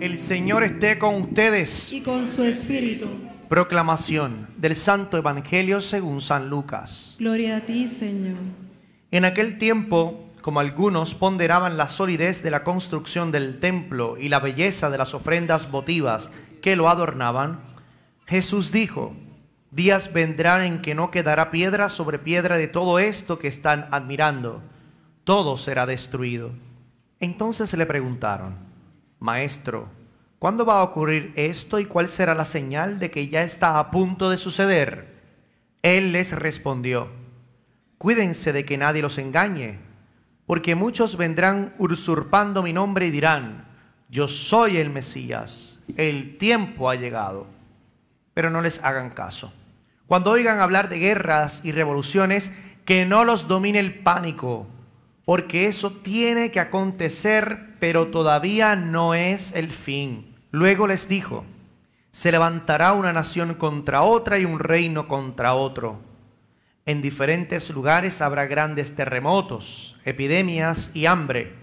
El Señor esté con ustedes. y con su espíritu. Proclamación del Santo Evangelio según San Lucas. Gloria a ti, Señor. En aquel tiempo, como algunos ponderaban la solidez de la construcción del templo y la belleza de las ofrendas votivas que lo adornaban, Jesús dijo, días vendrán en que no quedará piedra sobre piedra de todo esto que están admirando, todo será destruido. Entonces le preguntaron, Maestro, ¿cuándo va a ocurrir esto y cuál será la señal de que ya está a punto de suceder? Él les respondió, Cuídense de que nadie los engañe, porque muchos vendrán usurpando mi nombre y dirán, Yo soy el Mesías, el tiempo ha llegado. Pero no les hagan caso. Cuando oigan hablar de guerras y revoluciones, que no los domine el pánico, porque eso tiene que acontecer, pero todavía no es el fin. Luego les dijo, se levantará una nación contra otra y un reino contra otro. En diferentes lugares habrá grandes terremotos, epidemias y hambre,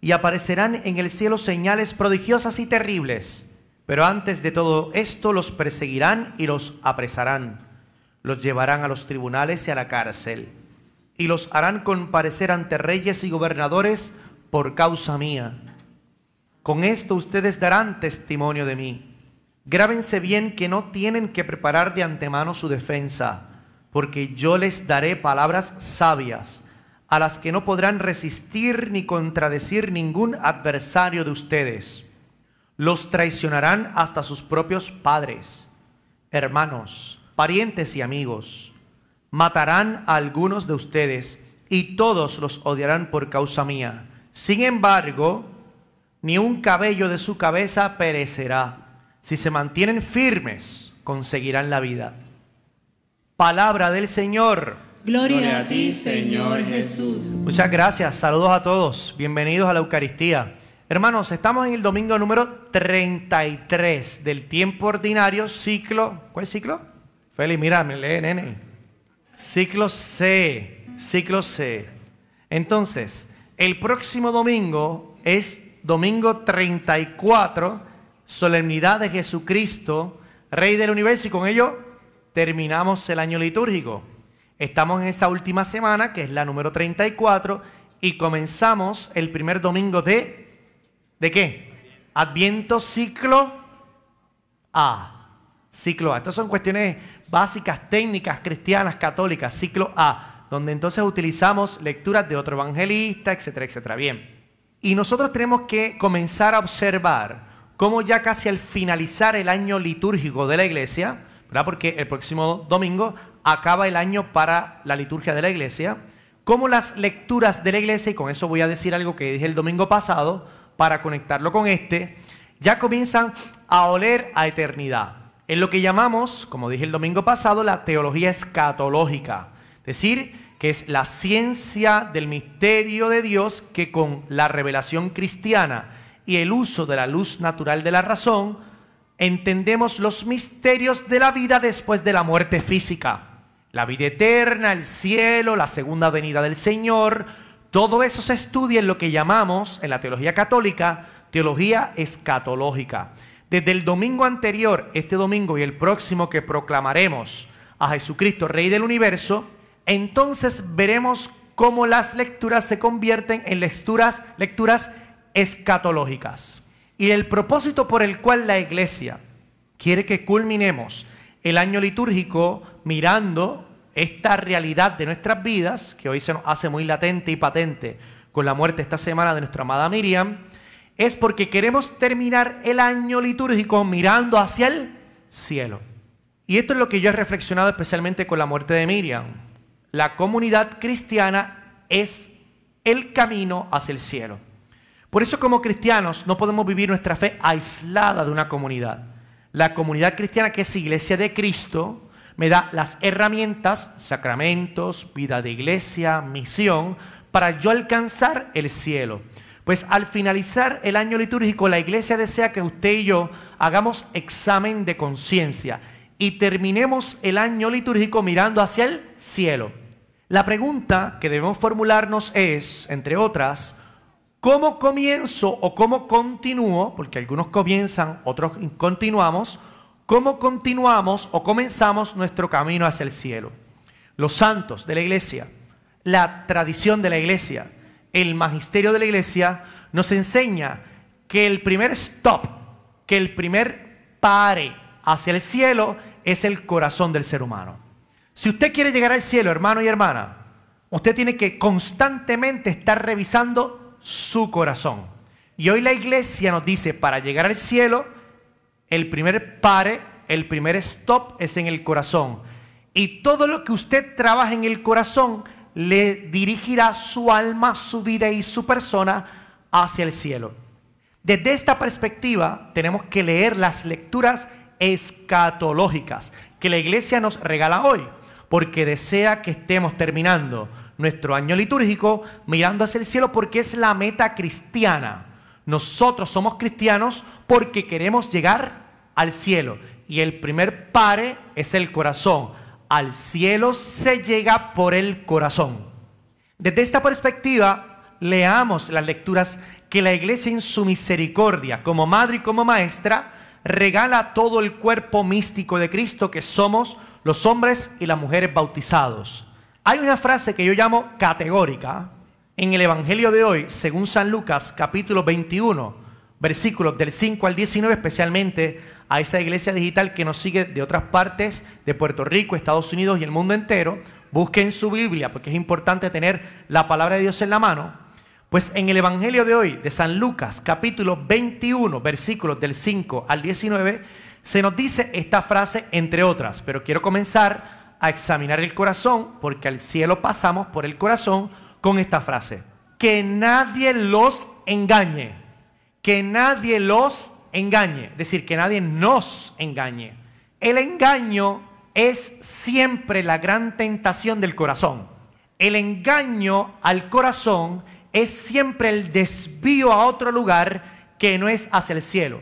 y aparecerán en el cielo señales prodigiosas y terribles. Pero antes de todo esto los perseguirán y los apresarán, los llevarán a los tribunales y a la cárcel y los harán comparecer ante reyes y gobernadores por causa mía. Con esto ustedes darán testimonio de mí. Grábense bien que no tienen que preparar de antemano su defensa, porque yo les daré palabras sabias, a las que no podrán resistir ni contradecir ningún adversario de ustedes. Los traicionarán hasta sus propios padres, hermanos, parientes y amigos matarán a algunos de ustedes y todos los odiarán por causa mía. Sin embargo, ni un cabello de su cabeza perecerá. Si se mantienen firmes, conseguirán la vida. Palabra del Señor. Gloria, a ti, Señor Jesús. Muchas gracias. Saludos a todos. Bienvenidos a la Eucaristía. Hermanos, estamos en el domingo número 33 del tiempo ordinario, ciclo. ¿Cuál ciclo? Feli, mira, me lee, nene. Ciclo C, ciclo C. Entonces, el próximo domingo es domingo 34, solemnidad de Jesucristo, Rey del Universo, y con ello terminamos el año litúrgico. Estamos en esa última semana, que es la número 34, y comenzamos el primer domingo de... ¿De qué? Adviento ciclo A. Ciclo A. Estas son cuestiones básicas técnicas cristianas católicas, ciclo A, donde entonces utilizamos lecturas de otro evangelista, etcétera, etcétera. Bien. Y nosotros tenemos que comenzar a observar cómo ya casi al finalizar el año litúrgico de la iglesia, ¿verdad? porque el próximo domingo acaba el año para la liturgia de la iglesia, cómo las lecturas de la iglesia, y con eso voy a decir algo que dije el domingo pasado, para conectarlo con este, ya comienzan a oler a eternidad en lo que llamamos, como dije el domingo pasado, la teología escatológica. Es decir, que es la ciencia del misterio de Dios que con la revelación cristiana y el uso de la luz natural de la razón, entendemos los misterios de la vida después de la muerte física. La vida eterna, el cielo, la segunda venida del Señor, todo eso se estudia en lo que llamamos, en la teología católica, teología escatológica. Desde el domingo anterior, este domingo y el próximo que proclamaremos a Jesucristo, Rey del Universo, entonces veremos cómo las lecturas se convierten en lecturas, lecturas escatológicas. Y el propósito por el cual la iglesia quiere que culminemos el año litúrgico mirando esta realidad de nuestras vidas, que hoy se nos hace muy latente y patente con la muerte esta semana de nuestra amada Miriam, es porque queremos terminar el año litúrgico mirando hacia el cielo. Y esto es lo que yo he reflexionado especialmente con la muerte de Miriam. La comunidad cristiana es el camino hacia el cielo. Por eso como cristianos no podemos vivir nuestra fe aislada de una comunidad. La comunidad cristiana que es iglesia de Cristo me da las herramientas, sacramentos, vida de iglesia, misión, para yo alcanzar el cielo. Pues al finalizar el año litúrgico, la iglesia desea que usted y yo hagamos examen de conciencia y terminemos el año litúrgico mirando hacia el cielo. La pregunta que debemos formularnos es, entre otras, ¿cómo comienzo o cómo continúo? Porque algunos comienzan, otros continuamos. ¿Cómo continuamos o comenzamos nuestro camino hacia el cielo? Los santos de la iglesia, la tradición de la iglesia, el magisterio de la iglesia nos enseña que el primer stop, que el primer pare hacia el cielo es el corazón del ser humano. Si usted quiere llegar al cielo, hermano y hermana, usted tiene que constantemente estar revisando su corazón. Y hoy la iglesia nos dice, para llegar al cielo, el primer pare, el primer stop es en el corazón. Y todo lo que usted trabaja en el corazón le dirigirá su alma, su vida y su persona hacia el cielo. Desde esta perspectiva tenemos que leer las lecturas escatológicas que la iglesia nos regala hoy, porque desea que estemos terminando nuestro año litúrgico mirando hacia el cielo porque es la meta cristiana. Nosotros somos cristianos porque queremos llegar al cielo y el primer pare es el corazón al cielo se llega por el corazón. Desde esta perspectiva, leamos las lecturas que la iglesia en su misericordia, como madre y como maestra, regala todo el cuerpo místico de Cristo que somos los hombres y las mujeres bautizados. Hay una frase que yo llamo categórica en el Evangelio de hoy, según San Lucas capítulo 21, versículos del 5 al 19, especialmente a esa iglesia digital que nos sigue de otras partes de Puerto Rico, Estados Unidos y el mundo entero, busquen su Biblia porque es importante tener la palabra de Dios en la mano. Pues en el Evangelio de hoy, de San Lucas, capítulo 21, versículos del 5 al 19, se nos dice esta frase entre otras, pero quiero comenzar a examinar el corazón, porque al cielo pasamos por el corazón con esta frase. Que nadie los engañe, que nadie los engañe, decir, que nadie nos engañe. El engaño es siempre la gran tentación del corazón. El engaño al corazón es siempre el desvío a otro lugar que no es hacia el cielo.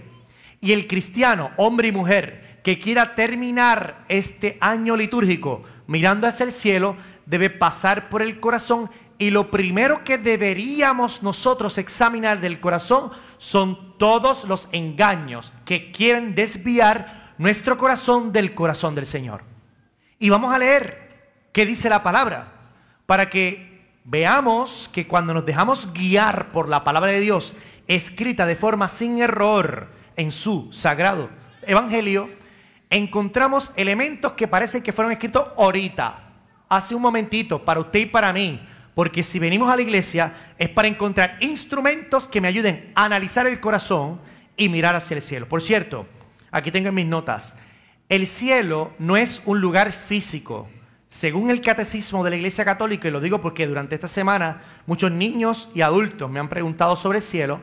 Y el cristiano, hombre y mujer, que quiera terminar este año litúrgico mirando hacia el cielo, debe pasar por el corazón y lo primero que deberíamos nosotros examinar del corazón son todos los engaños que quieren desviar nuestro corazón del corazón del Señor. Y vamos a leer qué dice la palabra para que veamos que cuando nos dejamos guiar por la palabra de Dios, escrita de forma sin error en su sagrado evangelio, encontramos elementos que parecen que fueron escritos ahorita, hace un momentito, para usted y para mí porque si venimos a la iglesia es para encontrar instrumentos que me ayuden a analizar el corazón y mirar hacia el cielo. Por cierto, aquí tengo mis notas. El cielo no es un lugar físico. Según el catecismo de la Iglesia Católica, y lo digo porque durante esta semana muchos niños y adultos me han preguntado sobre el cielo,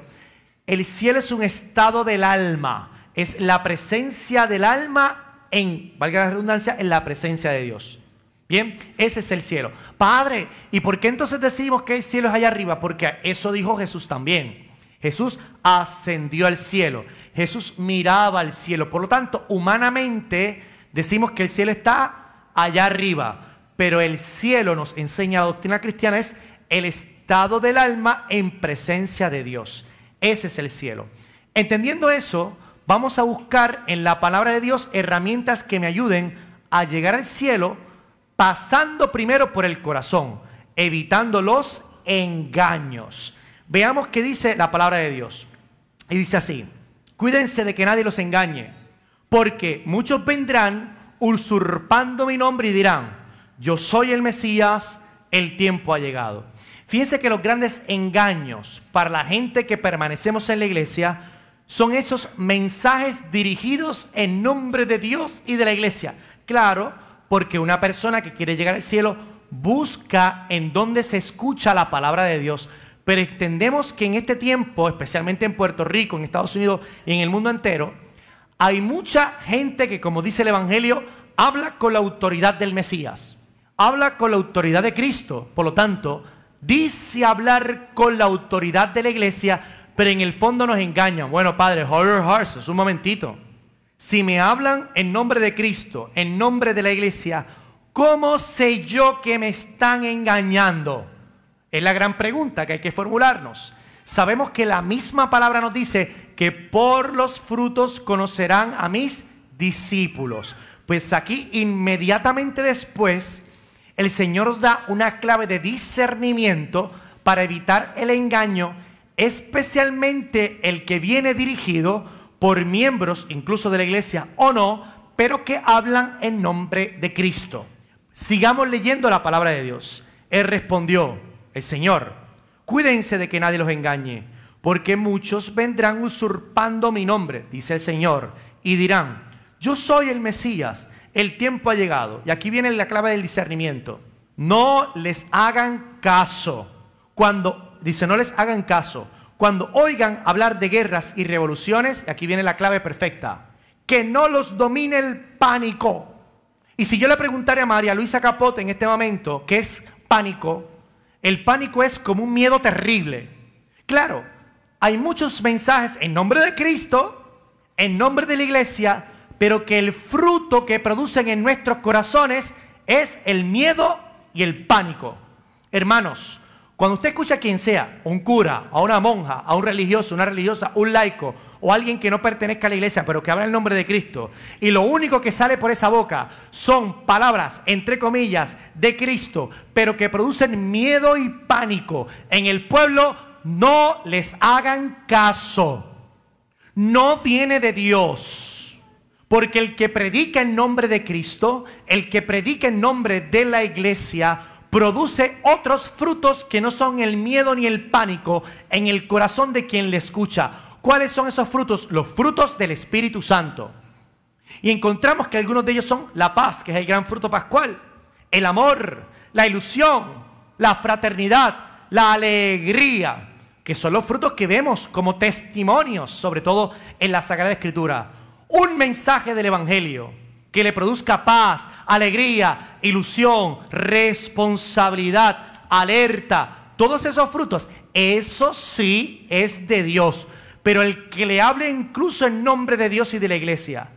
el cielo es un estado del alma, es la presencia del alma en, valga la redundancia, en la presencia de Dios. Bien, ese es el cielo. Padre, ¿y por qué entonces decimos que el cielo es allá arriba? Porque eso dijo Jesús también. Jesús ascendió al cielo. Jesús miraba al cielo. Por lo tanto, humanamente decimos que el cielo está allá arriba. Pero el cielo nos enseña la doctrina cristiana es el estado del alma en presencia de Dios. Ese es el cielo. Entendiendo eso, vamos a buscar en la palabra de Dios herramientas que me ayuden a llegar al cielo pasando primero por el corazón, evitando los engaños. Veamos qué dice la palabra de Dios. Y dice así, cuídense de que nadie los engañe, porque muchos vendrán usurpando mi nombre y dirán, yo soy el Mesías, el tiempo ha llegado. Fíjense que los grandes engaños para la gente que permanecemos en la iglesia son esos mensajes dirigidos en nombre de Dios y de la iglesia. Claro, porque una persona que quiere llegar al cielo busca en donde se escucha la palabra de Dios, pero entendemos que en este tiempo, especialmente en Puerto Rico, en Estados Unidos y en el mundo entero, hay mucha gente que, como dice el Evangelio, habla con la autoridad del Mesías, habla con la autoridad de Cristo. Por lo tanto, dice hablar con la autoridad de la iglesia, pero en el fondo nos engañan. Bueno, Padre, horror hearts, un momentito. Si me hablan en nombre de Cristo, en nombre de la iglesia, ¿cómo sé yo que me están engañando? Es la gran pregunta que hay que formularnos. Sabemos que la misma palabra nos dice que por los frutos conocerán a mis discípulos. Pues aquí inmediatamente después el Señor da una clave de discernimiento para evitar el engaño, especialmente el que viene dirigido por miembros incluso de la iglesia o no, pero que hablan en nombre de Cristo. Sigamos leyendo la palabra de Dios. Él respondió, el Señor, cuídense de que nadie los engañe, porque muchos vendrán usurpando mi nombre, dice el Señor, y dirán, yo soy el Mesías, el tiempo ha llegado. Y aquí viene la clave del discernimiento. No les hagan caso. Cuando, dice, no les hagan caso. Cuando oigan hablar de guerras y revoluciones, aquí viene la clave perfecta, que no los domine el pánico. Y si yo le preguntara a María Luisa Capote en este momento, ¿qué es pánico? El pánico es como un miedo terrible. Claro, hay muchos mensajes en nombre de Cristo, en nombre de la iglesia, pero que el fruto que producen en nuestros corazones es el miedo y el pánico. Hermanos, cuando usted escucha a quien sea, un cura, a una monja, a un religioso, una religiosa, un laico, o alguien que no pertenezca a la iglesia, pero que habla el nombre de Cristo, y lo único que sale por esa boca son palabras, entre comillas, de Cristo, pero que producen miedo y pánico en el pueblo, no les hagan caso. No viene de Dios. Porque el que predica en nombre de Cristo, el que predica en nombre de la iglesia, produce otros frutos que no son el miedo ni el pánico en el corazón de quien le escucha. ¿Cuáles son esos frutos? Los frutos del Espíritu Santo. Y encontramos que algunos de ellos son la paz, que es el gran fruto pascual, el amor, la ilusión, la fraternidad, la alegría, que son los frutos que vemos como testimonios, sobre todo en la Sagrada Escritura. Un mensaje del Evangelio que le produzca paz, alegría, ilusión, responsabilidad, alerta, todos esos frutos, eso sí es de Dios pero el que le hable incluso en nombre de Dios y de la iglesia,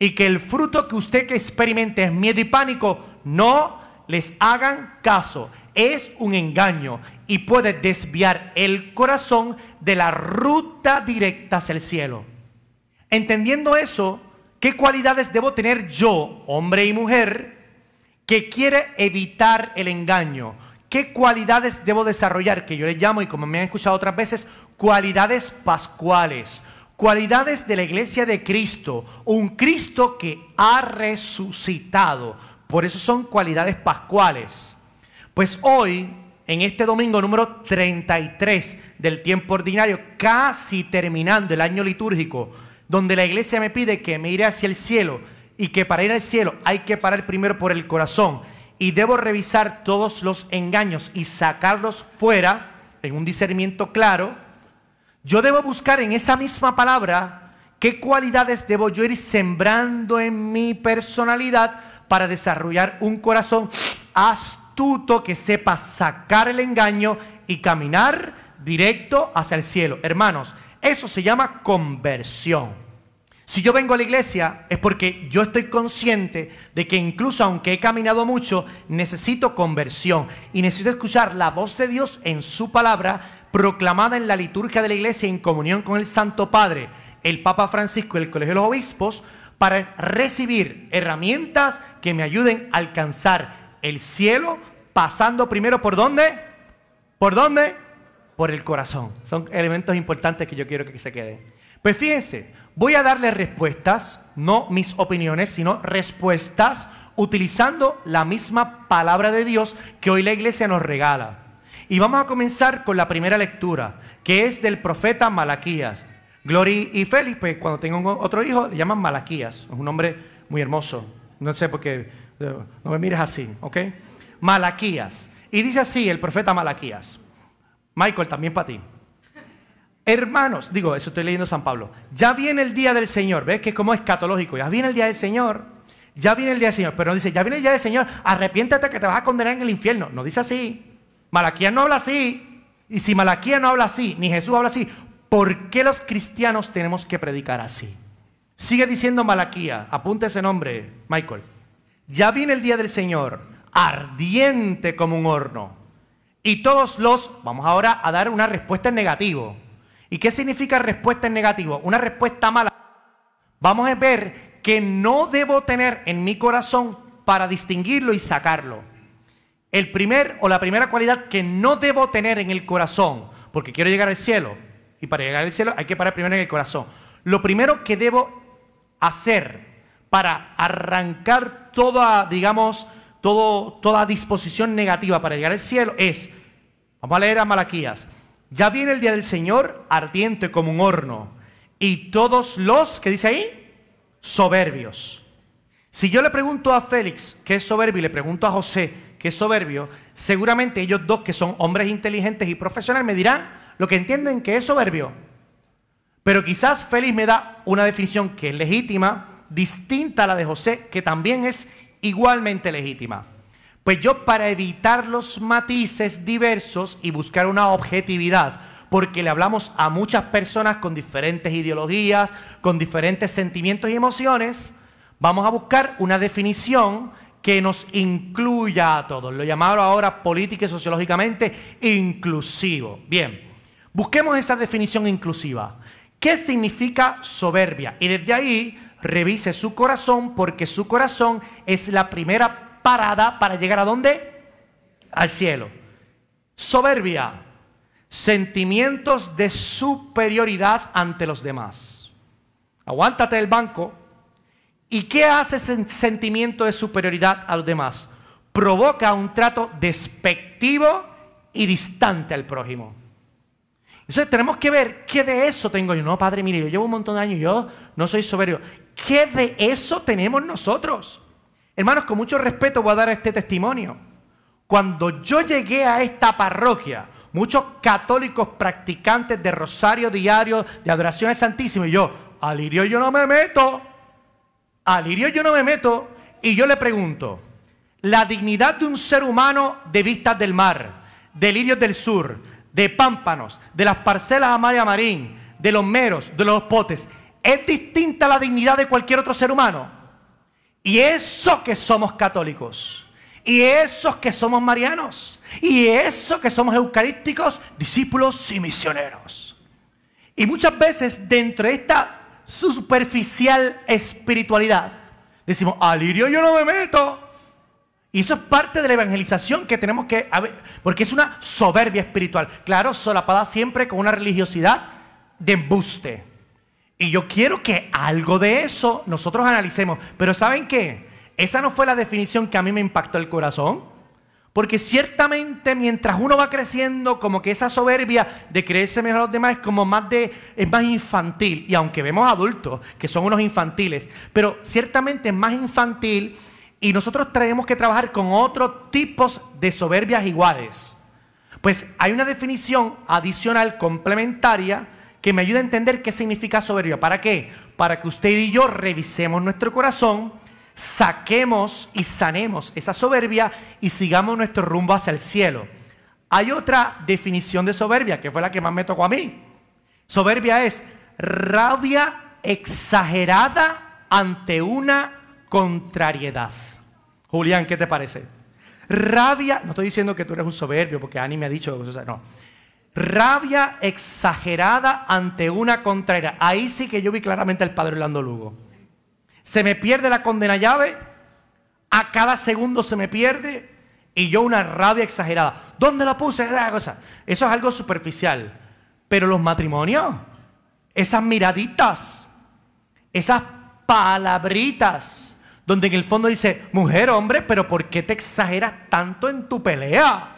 y que el fruto que usted que experimente es miedo y pánico, no les hagan caso. Es un engaño y puede desviar el corazón de la ruta directa hacia el cielo. Entendiendo eso, ¿qué cualidades debo tener yo, hombre y mujer, que quiere evitar el engaño? ¿Qué cualidades debo desarrollar? Que yo le llamo, y como me han escuchado otras veces, cualidades pascuales, cualidades de la iglesia de Cristo, un Cristo que ha resucitado. Por eso son cualidades pascuales. Pues hoy, en este domingo número 33 del tiempo ordinario, casi terminando el año litúrgico, donde la iglesia me pide que me iré hacia el cielo y que para ir al cielo hay que parar primero por el corazón y debo revisar todos los engaños y sacarlos fuera en un discernimiento claro, yo debo buscar en esa misma palabra qué cualidades debo yo ir sembrando en mi personalidad para desarrollar un corazón astuto que sepa sacar el engaño y caminar directo hacia el cielo. Hermanos, eso se llama conversión. Si yo vengo a la iglesia es porque yo estoy consciente de que incluso aunque he caminado mucho, necesito conversión y necesito escuchar la voz de Dios en su palabra proclamada en la liturgia de la iglesia en comunión con el Santo Padre, el Papa Francisco y el Colegio de los Obispos para recibir herramientas que me ayuden a alcanzar el cielo pasando primero por dónde? ¿Por dónde? Por el corazón. Son elementos importantes que yo quiero que se queden. Pues fíjense, Voy a darle respuestas, no mis opiniones, sino respuestas utilizando la misma palabra de Dios que hoy la iglesia nos regala. Y vamos a comenzar con la primera lectura, que es del profeta Malaquías. Glory y Felipe, cuando tengo otro hijo, le llaman Malaquías. Es un nombre muy hermoso. No sé por qué, eh, no me mires así, ¿ok? Malaquías. Y dice así el profeta Malaquías. Michael, también para ti. Hermanos, digo, eso estoy leyendo San Pablo. Ya viene el día del Señor, ¿ves que es como escatológico? Ya viene el día del Señor. Ya viene el día del Señor, pero no dice, ya viene el día del Señor, arrepiéntate que te vas a condenar en el infierno. No dice así. Malaquías no habla así. Y si Malaquías no habla así, ni Jesús habla así, ¿por qué los cristianos tenemos que predicar así? Sigue diciendo Malaquía, apunta ese nombre, Michael. Ya viene el día del Señor, ardiente como un horno. Y todos los, vamos ahora a dar una respuesta en negativo. ¿Y qué significa respuesta en negativo? Una respuesta mala. Vamos a ver que no debo tener en mi corazón para distinguirlo y sacarlo. El primer o la primera cualidad que no debo tener en el corazón, porque quiero llegar al cielo, y para llegar al cielo hay que parar primero en el corazón. Lo primero que debo hacer para arrancar toda, digamos, toda disposición negativa para llegar al cielo es, vamos a leer a Malaquías, ya viene el día del Señor ardiente como un horno, y todos los, ¿qué dice ahí? Soberbios. Si yo le pregunto a Félix qué es soberbio y le pregunto a José qué es soberbio, seguramente ellos dos que son hombres inteligentes y profesionales me dirán lo que entienden que es soberbio. Pero quizás Félix me da una definición que es legítima, distinta a la de José, que también es igualmente legítima. Pues yo para evitar los matices diversos y buscar una objetividad, porque le hablamos a muchas personas con diferentes ideologías, con diferentes sentimientos y emociones, vamos a buscar una definición que nos incluya a todos. Lo llamado ahora política y sociológicamente inclusivo. Bien, busquemos esa definición inclusiva. ¿Qué significa soberbia? Y desde ahí revise su corazón porque su corazón es la primera parada para llegar a dónde? Al cielo. Soberbia, sentimientos de superioridad ante los demás. Aguántate del banco. ¿Y qué hace ese sentimiento de superioridad a los demás? Provoca un trato despectivo y distante al prójimo. Entonces tenemos que ver qué de eso tengo yo. No, padre, mire, yo llevo un montón de años yo no soy soberbio. ¿Qué de eso tenemos nosotros? Hermanos, con mucho respeto voy a dar este testimonio. Cuando yo llegué a esta parroquia, muchos católicos practicantes de rosario diario, de adoración al Santísimo, y yo, a lirio yo no me meto, a lirio yo no me meto, y yo le pregunto, la dignidad de un ser humano de vistas del mar, de lirios del sur, de pámpanos, de las parcelas Amalia Marín, de los meros, de los potes, es distinta la dignidad de cualquier otro ser humano. Y eso que somos católicos, y eso que somos marianos, y eso que somos eucarísticos, discípulos y misioneros. Y muchas veces dentro de esta superficial espiritualidad, decimos, alirio yo no me meto. Y eso es parte de la evangelización que tenemos que, porque es una soberbia espiritual. Claro, solapada siempre con una religiosidad de embuste. Y yo quiero que algo de eso nosotros analicemos. Pero ¿saben qué? Esa no fue la definición que a mí me impactó el corazón. Porque ciertamente mientras uno va creciendo, como que esa soberbia de creerse mejor a los demás es como más de, es más infantil. Y aunque vemos adultos que son unos infantiles, pero ciertamente es más infantil y nosotros tenemos que trabajar con otros tipos de soberbias iguales. Pues hay una definición adicional complementaria que me ayuda a entender qué significa soberbia. ¿Para qué? Para que usted y yo revisemos nuestro corazón, saquemos y sanemos esa soberbia y sigamos nuestro rumbo hacia el cielo. Hay otra definición de soberbia, que fue la que más me tocó a mí. Soberbia es rabia exagerada ante una contrariedad. Julián, ¿qué te parece? Rabia, no estoy diciendo que tú eres un soberbio, porque Ani me ha dicho, no. Rabia exagerada ante una contrariedad. Ahí sí que yo vi claramente al padre Orlando Lugo. Se me pierde la condena llave, a cada segundo se me pierde, y yo una rabia exagerada. ¿Dónde la puse? Eso es algo superficial. Pero los matrimonios, esas miraditas, esas palabritas, donde en el fondo dice, mujer, hombre, pero ¿por qué te exageras tanto en tu pelea?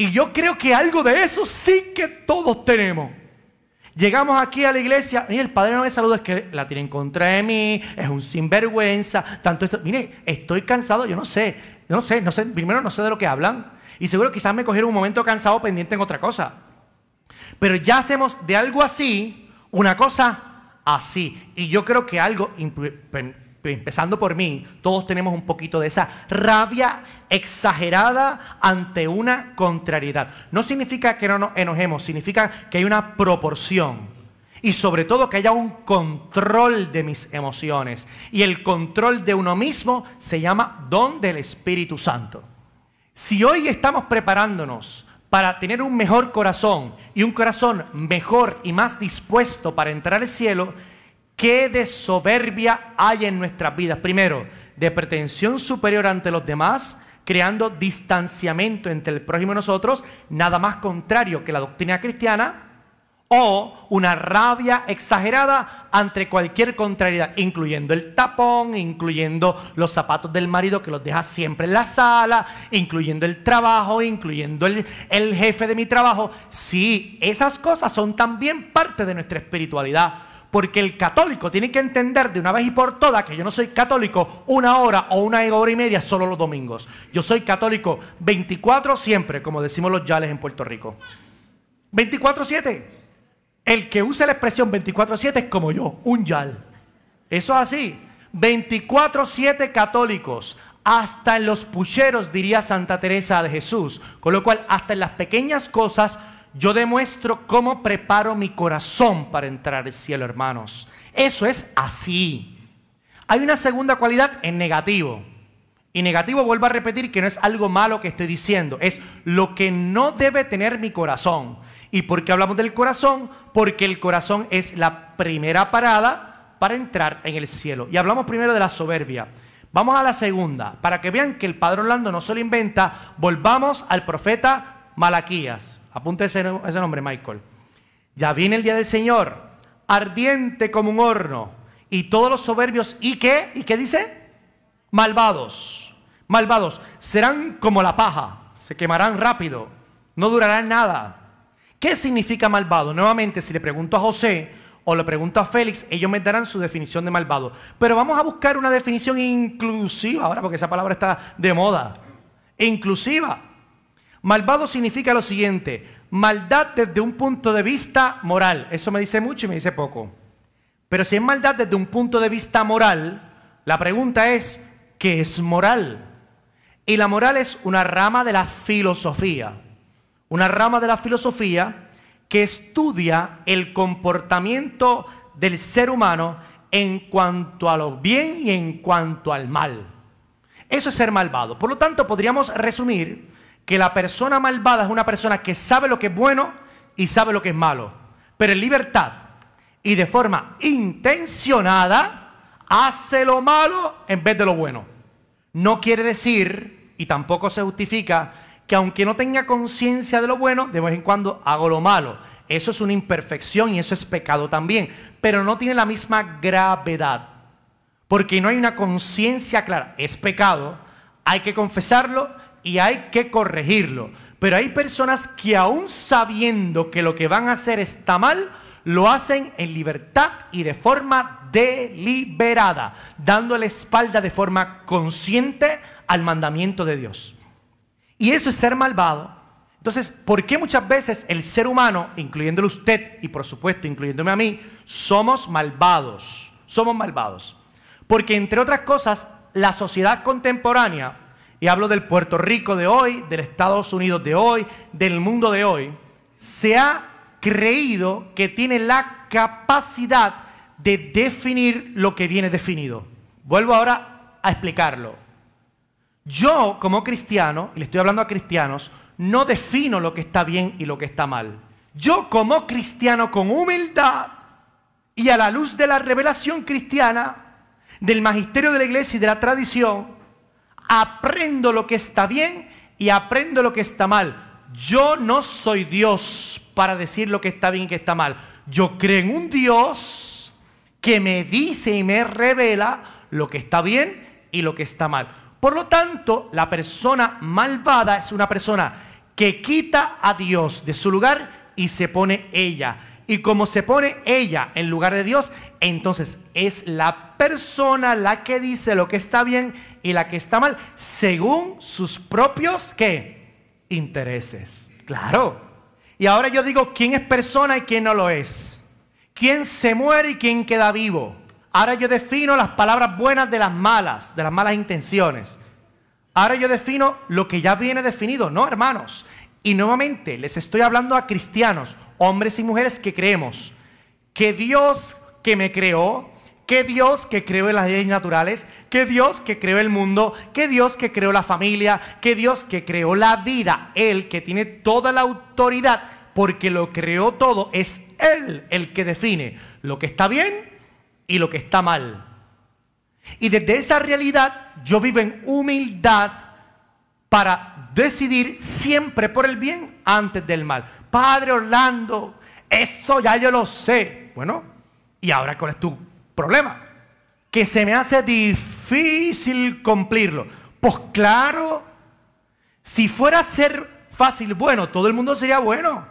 Y yo creo que algo de eso sí que todos tenemos. Llegamos aquí a la iglesia, mire, el padre no me saluda, es que la tiene en contra de mí, es un sinvergüenza, tanto esto. Mire, estoy cansado, yo no sé, no sé, no sé, primero no sé de lo que hablan, y seguro quizás me cogieron un momento cansado pendiente en otra cosa. Pero ya hacemos de algo así una cosa así. Y yo creo que algo, empezando por mí, todos tenemos un poquito de esa rabia exagerada ante una contrariedad. No significa que no nos enojemos, significa que hay una proporción. Y sobre todo que haya un control de mis emociones. Y el control de uno mismo se llama don del Espíritu Santo. Si hoy estamos preparándonos para tener un mejor corazón y un corazón mejor y más dispuesto para entrar al cielo, ¿qué de soberbia hay en nuestras vidas? Primero, de pretensión superior ante los demás, creando distanciamiento entre el prójimo y nosotros, nada más contrario que la doctrina cristiana, o una rabia exagerada ante cualquier contrariedad, incluyendo el tapón, incluyendo los zapatos del marido que los deja siempre en la sala, incluyendo el trabajo, incluyendo el, el jefe de mi trabajo. Sí, esas cosas son también parte de nuestra espiritualidad. Porque el católico tiene que entender de una vez y por todas que yo no soy católico una hora o una hora y media solo los domingos. Yo soy católico 24 siempre, como decimos los yales en Puerto Rico. 24-7. El que usa la expresión 24-7 es como yo, un yal. Eso es así. 24-7 católicos. Hasta en los pucheros, diría Santa Teresa de Jesús. Con lo cual, hasta en las pequeñas cosas yo demuestro cómo preparo mi corazón para entrar al cielo, hermanos. Eso es así. Hay una segunda cualidad en negativo. Y negativo, vuelvo a repetir que no es algo malo que estoy diciendo, es lo que no debe tener mi corazón. ¿Y por qué hablamos del corazón? Porque el corazón es la primera parada para entrar en el cielo. Y hablamos primero de la soberbia. Vamos a la segunda, para que vean que el Padre Orlando no se lo inventa, volvamos al profeta Malaquías. Apunte ese, nombre, Michael. Ya viene el día del Señor, ardiente como un horno, y todos los soberbios, ¿y qué? ¿Y qué dice? Malvados, malvados, serán como la paja, se quemarán rápido, no durarán nada. ¿Qué significa malvado? Nuevamente, si le pregunto a José o le pregunto a Félix, ellos me darán su definición de malvado. Pero vamos a buscar una definición inclusiva ahora, porque esa palabra está de moda. Inclusiva. Malvado significa lo siguiente, maldad desde un punto de vista moral. Eso me dice mucho y me dice poco. Pero si es maldad desde un punto de vista moral, la pregunta es, ¿qué es moral? Y la moral es una rama de la filosofía. Una rama de la filosofía que estudia el comportamiento del ser humano en cuanto a lo bien y en cuanto al mal. Eso es ser malvado. Por lo tanto, podríamos resumir que la persona malvada es una persona que sabe lo que es bueno y sabe lo que es malo, pero en libertad y de forma intencionada hace lo malo en vez de lo bueno. No quiere decir, y tampoco se justifica, que aunque no tenga conciencia de lo bueno, de vez en cuando hago lo malo. Eso es una imperfección y eso es pecado también, pero no tiene la misma gravedad, porque no hay una conciencia clara. Es pecado, hay que confesarlo y hay que corregirlo. Pero hay personas que aún sabiendo que lo que van a hacer está mal, lo hacen en libertad y de forma deliberada, dando la espalda de forma consciente al mandamiento de Dios. Y eso es ser malvado. Entonces, ¿por qué muchas veces el ser humano, incluyéndolo usted y por supuesto incluyéndome a mí, somos malvados? Somos malvados. Porque entre otras cosas, la sociedad contemporánea y hablo del Puerto Rico de hoy, del Estados Unidos de hoy, del mundo de hoy, se ha creído que tiene la capacidad de definir lo que viene definido. Vuelvo ahora a explicarlo. Yo como cristiano, y le estoy hablando a cristianos, no defino lo que está bien y lo que está mal. Yo como cristiano con humildad y a la luz de la revelación cristiana, del magisterio de la iglesia y de la tradición, aprendo lo que está bien y aprendo lo que está mal. Yo no soy Dios para decir lo que está bien y que está mal. Yo creo en un Dios que me dice y me revela lo que está bien y lo que está mal. Por lo tanto, la persona malvada es una persona que quita a Dios de su lugar y se pone ella. Y como se pone ella en lugar de Dios, entonces es la persona la que dice lo que está bien y la que está mal según sus propios ¿qué? intereses. Claro. Y ahora yo digo quién es persona y quién no lo es. Quién se muere y quién queda vivo. Ahora yo defino las palabras buenas de las malas, de las malas intenciones. Ahora yo defino lo que ya viene definido, ¿no, hermanos? Y nuevamente les estoy hablando a cristianos, hombres y mujeres que creemos que Dios que me creó, que Dios que creó las leyes naturales, que Dios que creó el mundo, que Dios que creó la familia, que Dios que creó la vida, Él que tiene toda la autoridad, porque lo creó todo, es Él el que define lo que está bien y lo que está mal. Y desde esa realidad yo vivo en humildad para decidir siempre por el bien antes del mal. Padre Orlando, eso ya yo lo sé. Bueno, ¿y ahora cuál es tu problema? Que se me hace difícil cumplirlo. Pues claro, si fuera a ser fácil, bueno, todo el mundo sería bueno.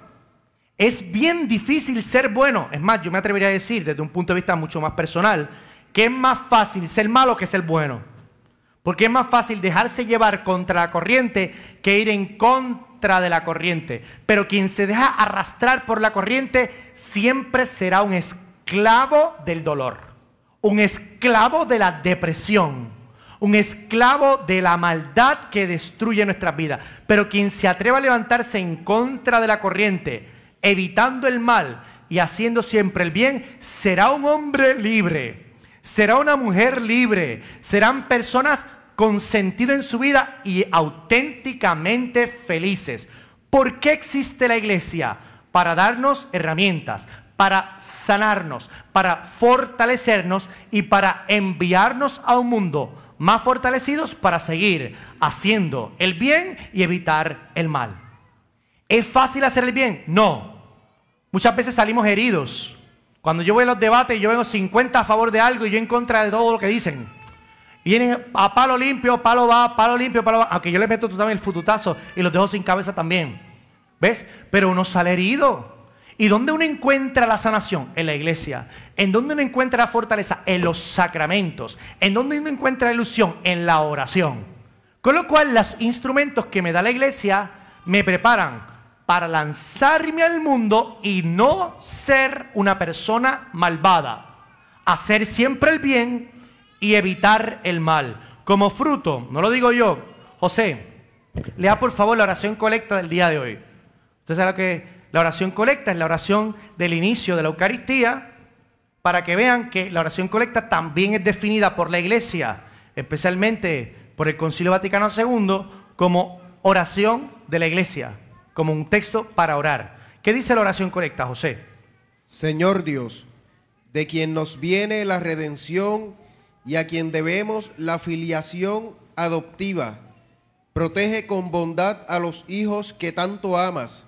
Es bien difícil ser bueno. Es más, yo me atrevería a decir desde un punto de vista mucho más personal, que es más fácil ser malo que ser bueno. Porque es más fácil dejarse llevar contra la corriente que ir en contra de la corriente. Pero quien se deja arrastrar por la corriente siempre será un esclavo del dolor, un esclavo de la depresión, un esclavo de la maldad que destruye nuestras vidas. Pero quien se atreva a levantarse en contra de la corriente, evitando el mal y haciendo siempre el bien, será un hombre libre, será una mujer libre, serán personas con sentido en su vida y auténticamente felices. ¿Por qué existe la iglesia? Para darnos herramientas, para sanarnos, para fortalecernos y para enviarnos a un mundo más fortalecidos para seguir haciendo el bien y evitar el mal. ¿Es fácil hacer el bien? No. Muchas veces salimos heridos. Cuando yo voy a los debates, yo vengo 50 a favor de algo y yo en contra de todo lo que dicen. Vienen a palo limpio, palo va, palo limpio, palo va. Aunque yo le meto también el fututazo y los dejo sin cabeza también. ¿Ves? Pero uno sale herido. ¿Y dónde uno encuentra la sanación? En la iglesia. ¿En dónde uno encuentra la fortaleza? En los sacramentos. ¿En dónde uno encuentra la ilusión? En la oración. Con lo cual, los instrumentos que me da la iglesia me preparan para lanzarme al mundo y no ser una persona malvada. Hacer siempre el bien y evitar el mal. Como fruto, no lo digo yo, José, lea por favor la oración colecta del día de hoy. Usted sabe lo que la oración colecta es la oración del inicio de la Eucaristía, para que vean que la oración colecta también es definida por la Iglesia, especialmente por el Concilio Vaticano II, como oración de la Iglesia como un texto para orar. ¿Qué dice la oración correcta, José? Señor Dios, de quien nos viene la redención y a quien debemos la filiación adoptiva, protege con bondad a los hijos que tanto amas,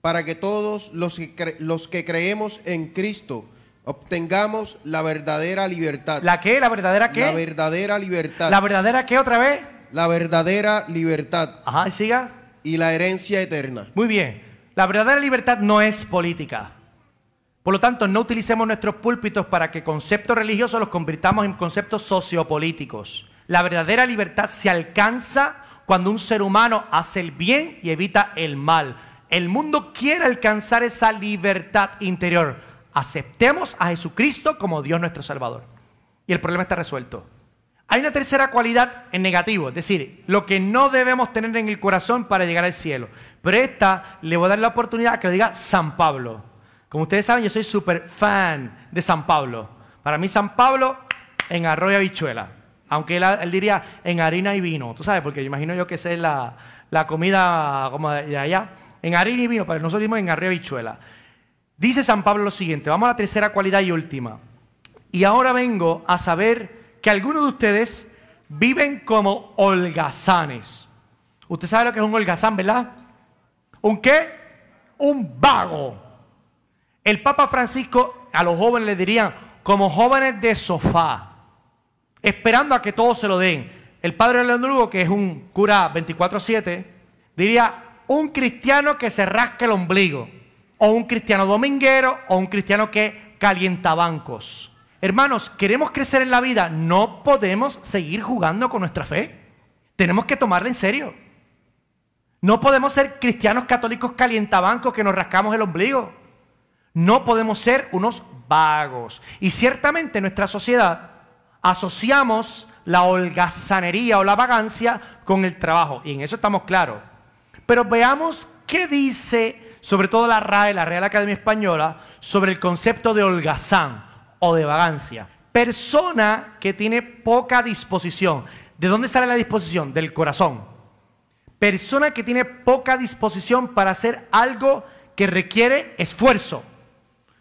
para que todos los que, los que creemos en Cristo obtengamos la verdadera libertad. ¿La qué? ¿La verdadera qué? La verdadera libertad. ¿La verdadera qué otra vez? La verdadera libertad. Ajá, siga y la herencia eterna. Muy bien. La verdadera libertad no es política. Por lo tanto, no utilicemos nuestros púlpitos para que conceptos religiosos los convirtamos en conceptos sociopolíticos. La verdadera libertad se alcanza cuando un ser humano hace el bien y evita el mal. El mundo quiere alcanzar esa libertad interior. Aceptemos a Jesucristo como Dios nuestro Salvador. Y el problema está resuelto. Hay una tercera cualidad en negativo, es decir, lo que no debemos tener en el corazón para llegar al cielo. Pero esta le voy a dar la oportunidad a que lo diga San Pablo. Como ustedes saben, yo soy súper fan de San Pablo. Para mí San Pablo en arroz y habichuela. Aunque él, diría en harina y vino. Tú sabes, porque yo imagino yo que esa es la, comida como de allá. En harina y vino, pero nosotros dimos en arroz y habichuela. Dice San Pablo lo siguiente, vamos a la tercera cualidad y última. Y ahora vengo a saber que algunos de ustedes viven como holgazanes. Usted sabe lo que es un holgazán, ¿verdad? ¿Un qué? Un vago. El Papa Francisco a los jóvenes le dirían como jóvenes de sofá, esperando a que todos se lo den. El padre Leandro Lugo, que es un cura 24-7, diría un cristiano que se rasca el ombligo, o un cristiano dominguero, o un cristiano que calienta bancos. Hermanos, queremos crecer en la vida, no podemos seguir jugando con nuestra fe. Tenemos que tomarla en serio. No podemos ser cristianos católicos calientabancos que nos rascamos el ombligo. No podemos ser unos vagos. Y ciertamente en nuestra sociedad asociamos la holgazanería o la vagancia con el trabajo. Y en eso estamos claros. Pero veamos qué dice, sobre todo la RAE, la Real Academia Española, sobre el concepto de holgazán o de vagancia. Persona que tiene poca disposición. ¿De dónde sale la disposición? Del corazón. Persona que tiene poca disposición para hacer algo que requiere esfuerzo.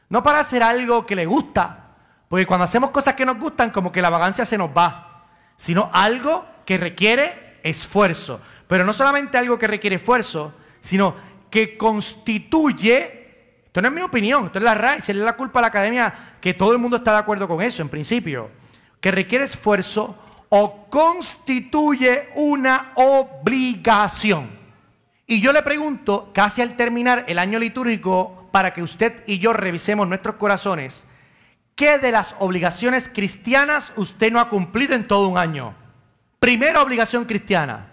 No para hacer algo que le gusta. Porque cuando hacemos cosas que nos gustan, como que la vagancia se nos va. Sino algo que requiere esfuerzo. Pero no solamente algo que requiere esfuerzo, sino que constituye, esto no es mi opinión, esto es la RAI, da la culpa a la academia, que todo el mundo está de acuerdo con eso en principio, que requiere esfuerzo o constituye una obligación. Y yo le pregunto, casi al terminar el año litúrgico, para que usted y yo revisemos nuestros corazones, ¿qué de las obligaciones cristianas usted no ha cumplido en todo un año? Primera obligación cristiana,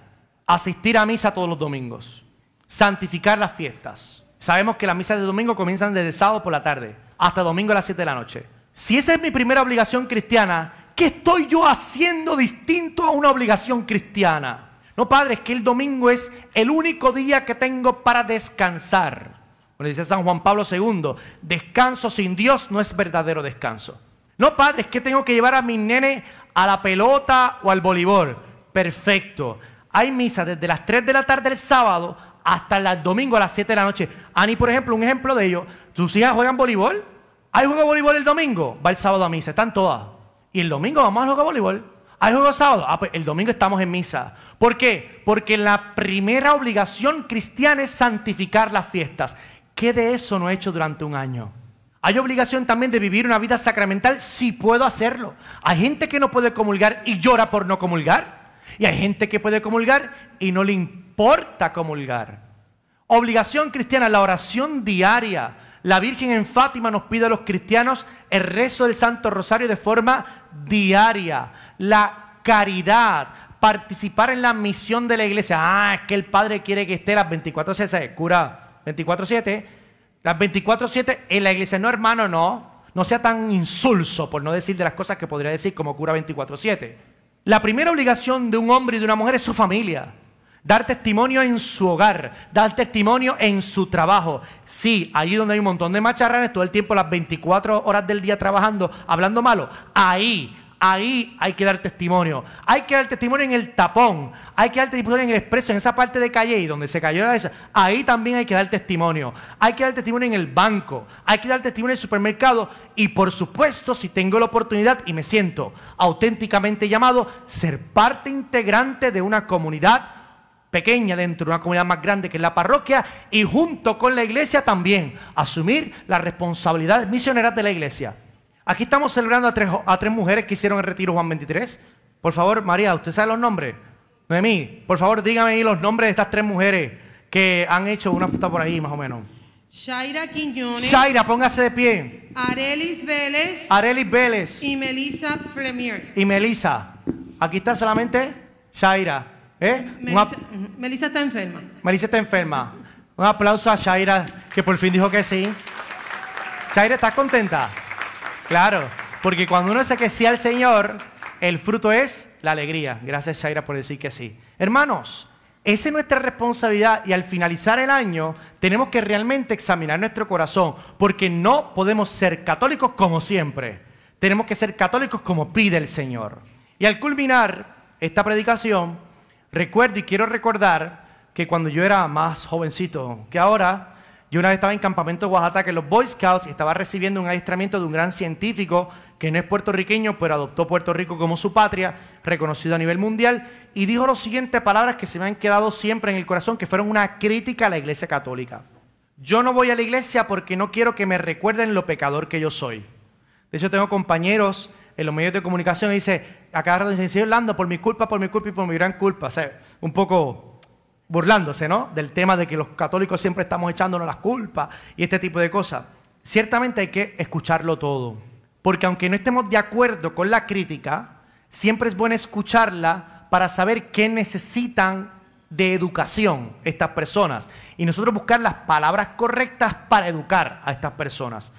asistir a misa todos los domingos, santificar las fiestas. Sabemos que las misas de domingo comienzan desde sábado por la tarde hasta domingo a las 7 de la noche. Si esa es mi primera obligación cristiana, ¿qué estoy yo haciendo distinto a una obligación cristiana? No, Padre, es que el domingo es el único día que tengo para descansar. Como dice San Juan Pablo II, descanso sin Dios no es verdadero descanso. No, Padre, es que tengo que llevar a mi nene a la pelota o al voleibol. Perfecto. Hay misa desde las 3 de la tarde el sábado hasta el domingo a las 7 de la noche. Ani, por ejemplo, un ejemplo de ello. ¿Tus hijas juegan voleibol? ¿Hay juego de voleibol el domingo? Va el sábado a misa, están todas. Y el domingo vamos a jugar voleibol. ¿Hay juego sábado? Ah, pues el domingo estamos en misa. ¿Por qué? Porque la primera obligación cristiana es santificar las fiestas. ¿Qué de eso no he hecho durante un año? Hay obligación también de vivir una vida sacramental si puedo hacerlo. Hay gente que no puede comulgar y llora por no comulgar. Y hay gente que puede comulgar y no le importa comulgar. Obligación cristiana, la oración diaria. La Virgen en Fátima nos pide a los cristianos el rezo del Santo Rosario de forma diaria. La caridad, participar en la misión de la iglesia. Ah, es que el Padre quiere que esté las 24 horas. Cura, 24-7, las 24-7 en la iglesia. No, hermano, no. No sea tan insulso, por no decir de las cosas que podría decir como cura 24-7. La primera obligación de un hombre y de una mujer es su familia. Dar testimonio en su hogar, dar testimonio en su trabajo. Sí, allí donde hay un montón de macharranes todo el tiempo, las 24 horas del día trabajando, hablando malo, ahí ahí hay que dar testimonio. Hay que dar testimonio en el tapón, hay que dar testimonio en el expreso, en esa parte de calle donde se cayó la esa. Ahí también hay que dar testimonio. Hay que dar testimonio en el banco, hay que dar testimonio en el supermercado y por supuesto, si tengo la oportunidad y me siento auténticamente llamado, ser parte integrante de una comunidad pequeña dentro de una comunidad más grande que es la parroquia y junto con la iglesia también asumir las responsabilidades misioneras de la iglesia. Aquí estamos celebrando a tres, a tres mujeres que hicieron el retiro Juan 23. Por favor, María, ¿usted sabe los nombres? Noemí, por favor, dígame ahí los nombres de estas tres mujeres que han hecho una puta por ahí, más o menos. Shaira Quiñones. Shaira, póngase de pie. Arelis Vélez. Arelis Vélez. Y Melissa Flemier. Y Melissa. Aquí está solamente Shaira. ¿Eh? Melissa, Melissa está enferma. Melissa está enferma. Un aplauso a Shaira, que por fin dijo que sí. Shaira, ¿estás contenta? Claro, porque cuando uno dice que sí al Señor, el fruto es la alegría. Gracias, Shaira, por decir que sí. Hermanos, esa es nuestra responsabilidad y al finalizar el año tenemos que realmente examinar nuestro corazón, porque no podemos ser católicos como siempre. Tenemos que ser católicos como pide el Señor. Y al culminar esta predicación, recuerdo y quiero recordar que cuando yo era más jovencito que ahora, Yo una vez estaba en campamento de Oaxaca en los Boy Scouts y estaba recibiendo un adiestramiento de un gran científico que no es puertorriqueño, pero adoptó Puerto Rico como su patria, reconocido a nivel mundial, y dijo las siguientes palabras que se me han quedado siempre en el corazón, que fueron una crítica a la iglesia católica. Yo no voy a la iglesia porque no quiero que me recuerden lo pecador que yo soy. De hecho, tengo compañeros en los medios de comunicación y dice, a cada rato dicen, señor Lando, por mi culpa, por mi culpa y por mi gran culpa. O sea, un poco burlándose, ¿no? Del tema de que los católicos siempre estamos echándonos las culpas y este tipo de cosas. Ciertamente hay que escucharlo todo, porque aunque no estemos de acuerdo con la crítica, siempre es bueno escucharla para saber qué necesitan de educación estas personas y nosotros buscar las palabras correctas para educar a estas personas.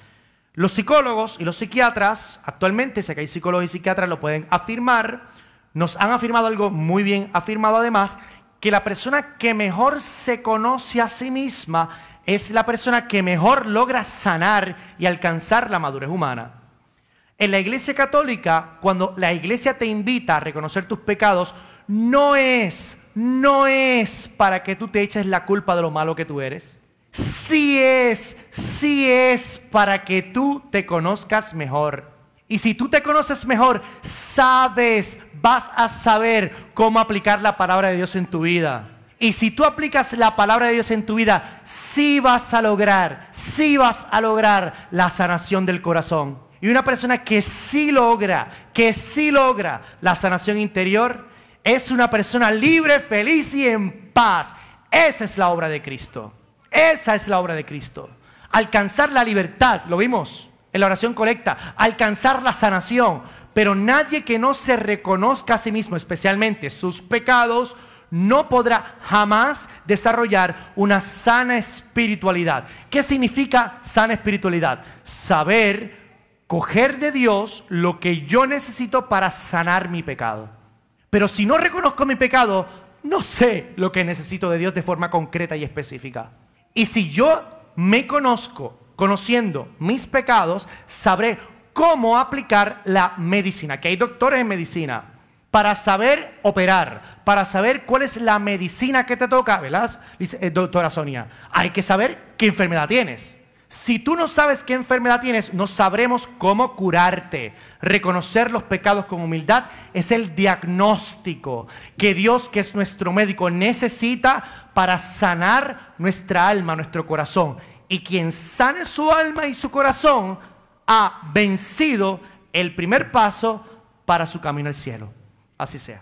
Los psicólogos y los psiquiatras, actualmente, sé que hay psicólogos y psiquiatras, lo pueden afirmar, nos han afirmado algo muy bien afirmado además, que la persona que mejor se conoce a sí misma es la persona que mejor logra sanar y alcanzar la madurez humana. En la iglesia católica, cuando la iglesia te invita a reconocer tus pecados, no es, no es para que tú te eches la culpa de lo malo que tú eres. Sí es, sí es para que tú te conozcas mejor. Y si tú te conoces mejor, sabes, vas a saber cómo aplicar la palabra de Dios en tu vida. Y si tú aplicas la palabra de Dios en tu vida, sí vas a lograr, sí vas a lograr la sanación del corazón. Y una persona que sí logra, que sí logra la sanación interior, es una persona libre, feliz y en paz. Esa es la obra de Cristo. Esa es la obra de Cristo. Alcanzar la libertad, lo vimos en la oración colecta, alcanzar la sanación. Pero nadie que no se reconozca a sí mismo, especialmente sus pecados, no podrá jamás desarrollar una sana espiritualidad. ¿Qué significa sana espiritualidad? Saber coger de Dios lo que yo necesito para sanar mi pecado. Pero si no reconozco mi pecado, no sé lo que necesito de Dios de forma concreta y específica. Y si yo me conozco conociendo mis pecados, sabré cómo aplicar la medicina, que hay doctores en medicina, para saber operar, para saber cuál es la medicina que te toca, ¿verdad? Dice, eh, doctora Sonia, hay que saber qué enfermedad tienes. Si tú no sabes qué enfermedad tienes, no sabremos cómo curarte. Reconocer los pecados con humildad es el diagnóstico que Dios, que es nuestro médico, necesita para sanar nuestra alma, nuestro corazón. Y quien sane su alma y su corazón ha vencido el primer paso para su camino al cielo. Así sea.